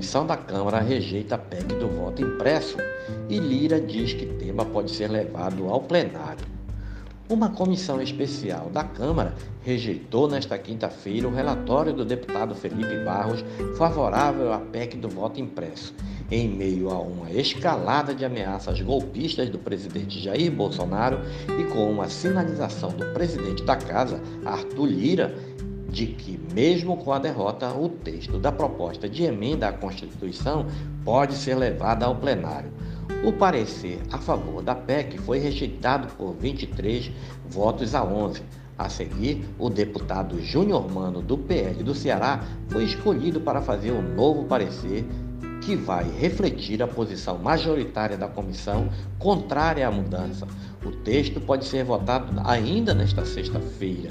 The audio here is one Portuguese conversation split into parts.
comissão da Câmara rejeita a PEC do voto impresso e Lira diz que tema pode ser levado ao plenário. Uma comissão especial da Câmara rejeitou nesta quinta-feira o relatório do deputado Felipe Barros favorável à PEC do voto impresso, em meio a uma escalada de ameaças golpistas do presidente Jair Bolsonaro e com uma sinalização do presidente da Casa, Arthur Lira, de que, mesmo com a derrota, o texto da proposta de emenda à Constituição pode ser levado ao plenário. O parecer a favor da PEC foi rejeitado por 23 votos a 11. A seguir, o deputado Júnior Mano, do PL do Ceará, foi escolhido para fazer um novo parecer que vai refletir a posição majoritária da comissão contrária à mudança. O texto pode ser votado ainda nesta sexta-feira.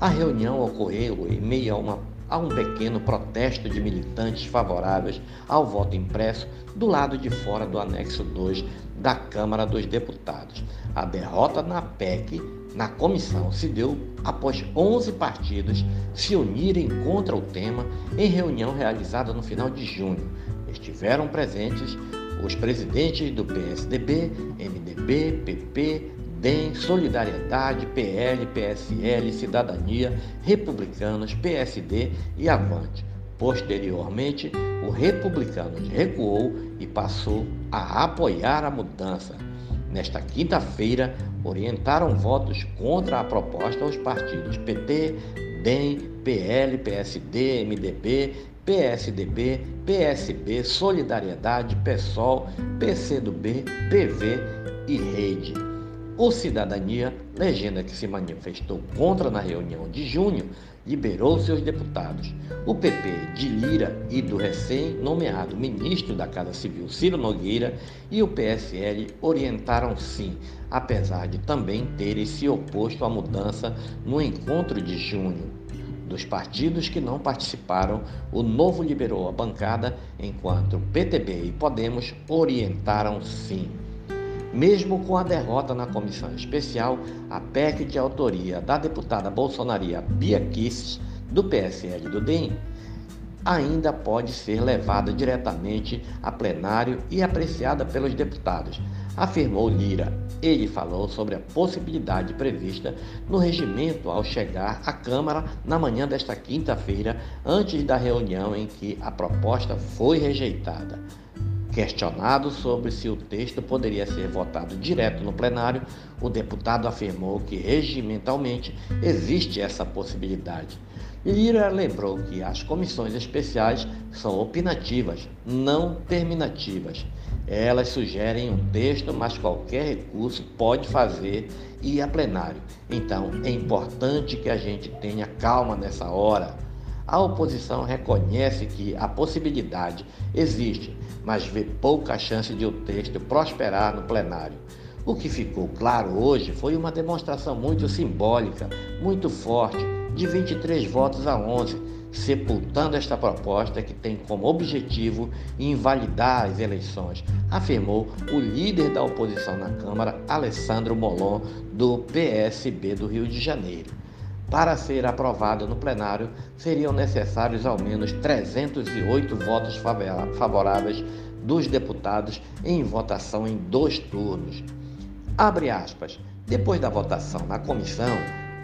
A reunião ocorreu em meio a, uma, a, um pequeno protesto de militantes favoráveis ao voto impresso do lado de fora do anexo 2 da Câmara dos Deputados. A derrota na PEC na comissão se deu após 11 partidos se unirem contra o tema em reunião realizada no final de junho. Estiveram presentes os presidentes do PSDB, MDB, PP, DEM, Solidariedade, PL, PSL, Cidadania, Republicanos, PSD e Avante. Posteriormente, o Republicanos recuou e passou a apoiar a mudança. Nesta quinta-feira, orientaram votos contra a proposta os partidos PT, DEM, PL, PSD, MDB, PSDB, PSB, Solidariedade, PSOL, PCdoB, PV e Rede. O Cidadania, legenda que se manifestou contra na reunião de junho, liberou seus deputados. O PP de Lira e do recém-nomeado ministro da Casa Civil Ciro Nogueira e o PSL orientaram sim, apesar de também terem se oposto à mudança no encontro de junho. Dos partidos que não participaram, o Novo liberou a bancada, enquanto PTB e Podemos orientaram sim. Mesmo com a derrota na comissão especial, a PEC de autoria da deputada bolsonaria Bia Kisses, do PSL do DEM, ainda pode ser levada diretamente a plenário e apreciada pelos deputados, afirmou Lira. Ele falou sobre a possibilidade prevista no regimento ao chegar à Câmara na manhã desta quinta-feira, antes da reunião em que a proposta foi rejeitada. Questionado sobre se o texto poderia ser votado direto no plenário, o deputado afirmou que regimentalmente existe essa possibilidade. Lira lembrou que as comissões especiais são opinativas, não terminativas. Elas sugerem um texto, mas qualquer recurso pode fazer ir a plenário. Então é importante que a gente tenha calma nessa hora a oposição reconhece que a possibilidade existe, mas vê pouca chance de o texto prosperar no plenário. O que ficou claro hoje foi uma demonstração muito simbólica, muito forte, de 23 votos a 11, sepultando esta proposta que tem como objetivo invalidar as eleições, afirmou o líder da oposição na Câmara, Alessandro Molon, do PSB do Rio de Janeiro. Para ser aprovado no plenário, seriam necessários ao menos 308 votos favoráveis dos deputados em votação em dois turnos. Abre aspas. Depois da votação na comissão,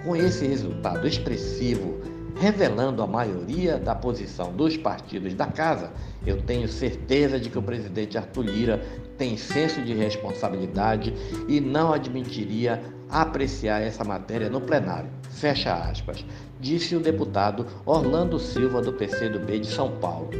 com esse resultado expressivo, revelando a maioria da posição dos partidos da casa, eu tenho certeza de que o presidente Arthur Lira tem senso de responsabilidade e não admitiria apreciar essa matéria no plenário. Fecha aspas, disse o deputado Orlando Silva do PCdoB de São Paulo.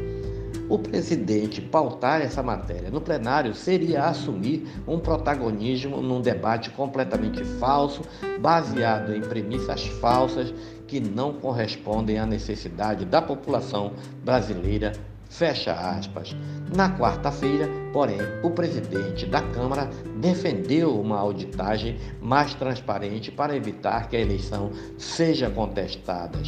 O presidente pautar essa matéria no plenário seria assumir um protagonismo num debate completamente falso, baseado em premissas falsas que não correspondem à necessidade da população brasileira Fecha aspas. Na quarta-feira, porém, o presidente da Câmara defendeu uma auditagem mais transparente para evitar que a eleição seja contestada.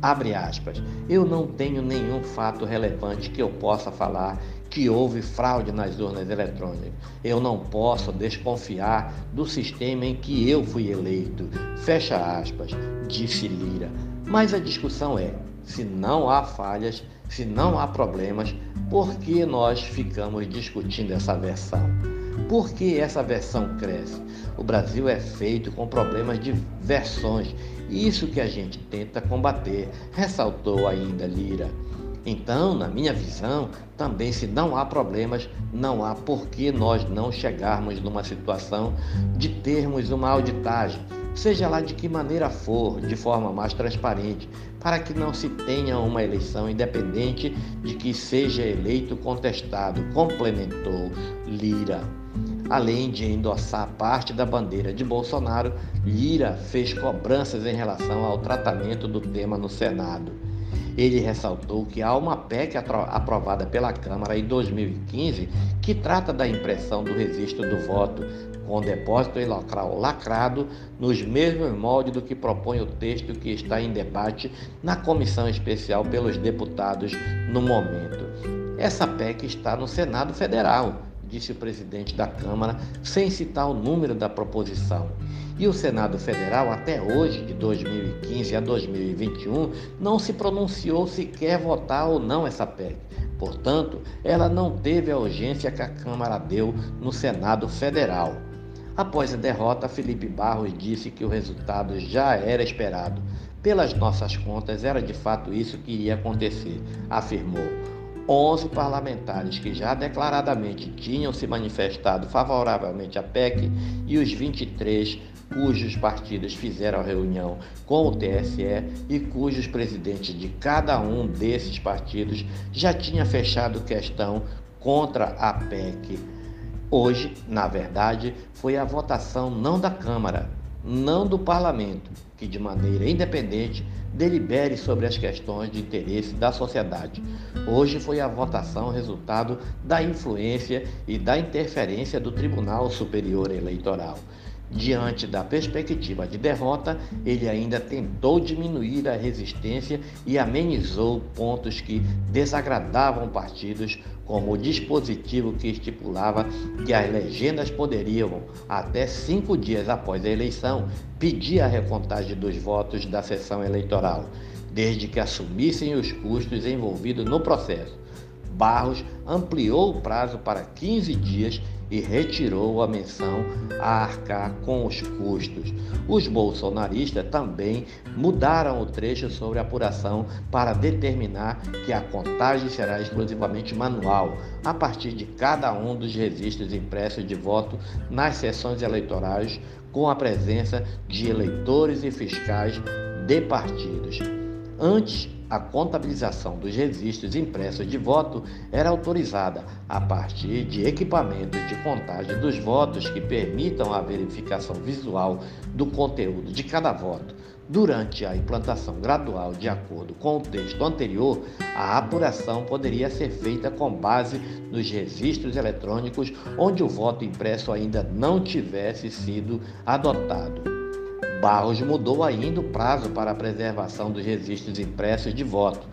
Abre aspas. Eu não tenho nenhum fato relevante que eu possa falar que houve fraude nas urnas eletrônicas. Eu não posso desconfiar do sistema em que eu fui eleito. Fecha aspas, disse Lira. Mas a discussão é: se não há falhas, se não há problemas, Por que nós ficamos discutindo essa versão? Por que essa versão cresce? O Brasil é feito com problemas de versões, isso que a gente tenta combater, ressaltou ainda Lira. Então, na minha visão, também se não há problemas, não há por que nós não chegarmos numa situação de termos uma auditagem, seja lá de que maneira for, de forma mais transparente, para que não se tenha uma eleição independente de que seja eleito contestado, complementou Lira. Além de endossar parte da bandeira de Bolsonaro, Lira fez cobranças em relação ao tratamento do tema no Senado. Ele ressaltou que há uma PEC aprovada pela Câmara em 2015 que trata da impressão do registro do voto com depósito em local lacrado nos mesmos moldes do que propõe o texto que está em debate na comissão especial pelos deputados no momento. Essa PEC está no Senado Federal disse o presidente da Câmara, sem citar o número da proposição. E o Senado Federal, até hoje, de 2015 a 2021, não se pronunciou se quer votar ou não essa PEC. Portanto, ela não teve a urgência que a Câmara deu no Senado Federal. Após a derrota, Felipe Barros disse que o resultado já era esperado. Pelas nossas contas, era de fato isso que iria acontecer, afirmou. 11 parlamentares que já declaradamente tinham se manifestado favoravelmente à PEC e os 23 cujos partidos fizeram reunião com o TSE e cujos presidentes de cada um desses partidos já tinha fechado questão contra a PEC. Hoje, na verdade, foi a votação não da Câmara, não do parlamento, que de maneira independente delibere sobre as questões de interesse da sociedade. Hoje foi a votação resultado da influência e da interferência do Tribunal Superior Eleitoral. Diante da perspectiva de derrota, ele ainda tentou diminuir a resistência e amenizou pontos que desagradavam partidos, como o dispositivo que estipulava que as legendas poderiam, até cinco dias após a eleição, pedir a recontagem dos votos da sessão eleitoral, desde que assumissem os custos envolvidos no processo. Barros ampliou o prazo para 15 dias e retirou a menção a arcar com os custos. Os bolsonaristas também mudaram o trecho sobre a apuração para determinar que a contagem será exclusivamente manual, a partir de cada um dos registros impressos de voto nas sessões eleitorais, com a presença de eleitores e fiscais de partidos. Antes, a contabilização dos registros impressos de voto era autorizada a partir de equipamentos de contagem dos votos que permitam a verificação visual do conteúdo de cada voto. Durante a implantação gradual, de acordo com o texto anterior, a apuração poderia ser feita com base nos registros eletrônicos onde o voto impresso ainda não tivesse sido adotado. Barros mudou ainda o prazo para a preservação dos registros impressos de voto.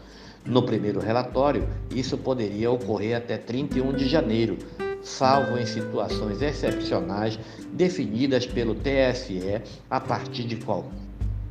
No primeiro relatório, isso poderia ocorrer até 31 de janeiro, salvo em situações excepcionais definidas pelo TSE a partir de qual,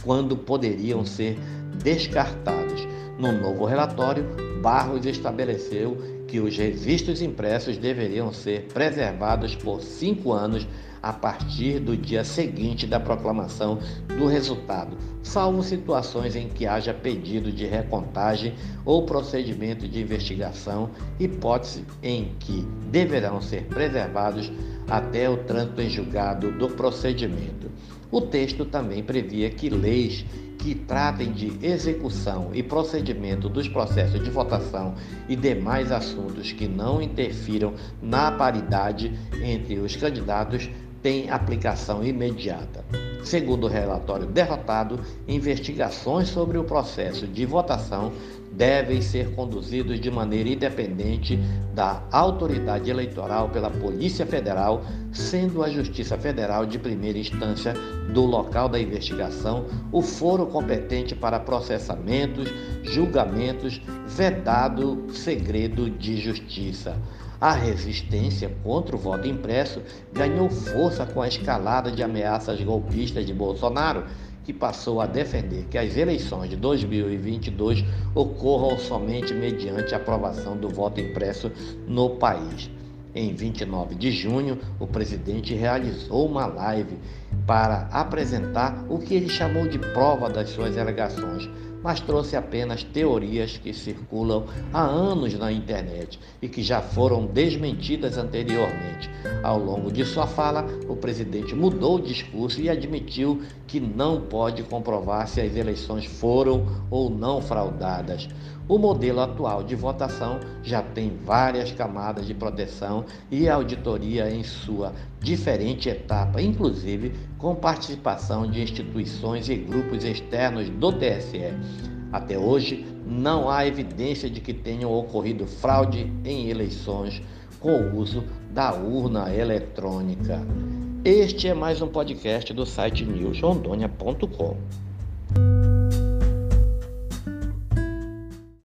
quando poderiam ser descartados. No novo relatório, Barros estabeleceu que os registros impressos deveriam ser preservados por cinco anos a partir do dia seguinte da proclamação do resultado, salvo situações em que haja pedido de recontagem ou procedimento de investigação, hipótese em que deverão ser preservados até o trânsito em julgado do procedimento. O texto também previa que leis que tratem de execução e procedimento dos processos de votação e demais assuntos que não interfiram na paridade entre os candidatos tem aplicação imediata. Segundo o relatório derrotado, investigações sobre o processo de votação devem ser conduzidos de maneira independente da autoridade eleitoral pela Polícia Federal, sendo a Justiça Federal de primeira instância do local da investigação o foro competente para processamentos, julgamentos, vedado segredo de justiça. A resistência contra o voto impresso ganhou força com a escalada de ameaças golpistas de Bolsonaro, que passou a defender que as eleições de 2022 ocorram somente mediante aprovação do voto impresso no país. Em 29 de junho, o presidente realizou uma live para apresentar o que ele chamou de prova das suas alegações mas trouxe apenas teorias que circulam há anos na internet e que já foram desmentidas anteriormente. Ao longo de sua fala, o presidente mudou o discurso e admitiu que não pode comprovar se as eleições foram ou não fraudadas. O modelo atual de votação já tem várias camadas de proteção e auditoria em sua diferente etapa, inclusive com participação de instituições e grupos externos do TSE. Até hoje, não há evidência de que tenham ocorrido fraude em eleições com o uso da urna eletrônica. Este é mais um podcast do site newsrondônia.com.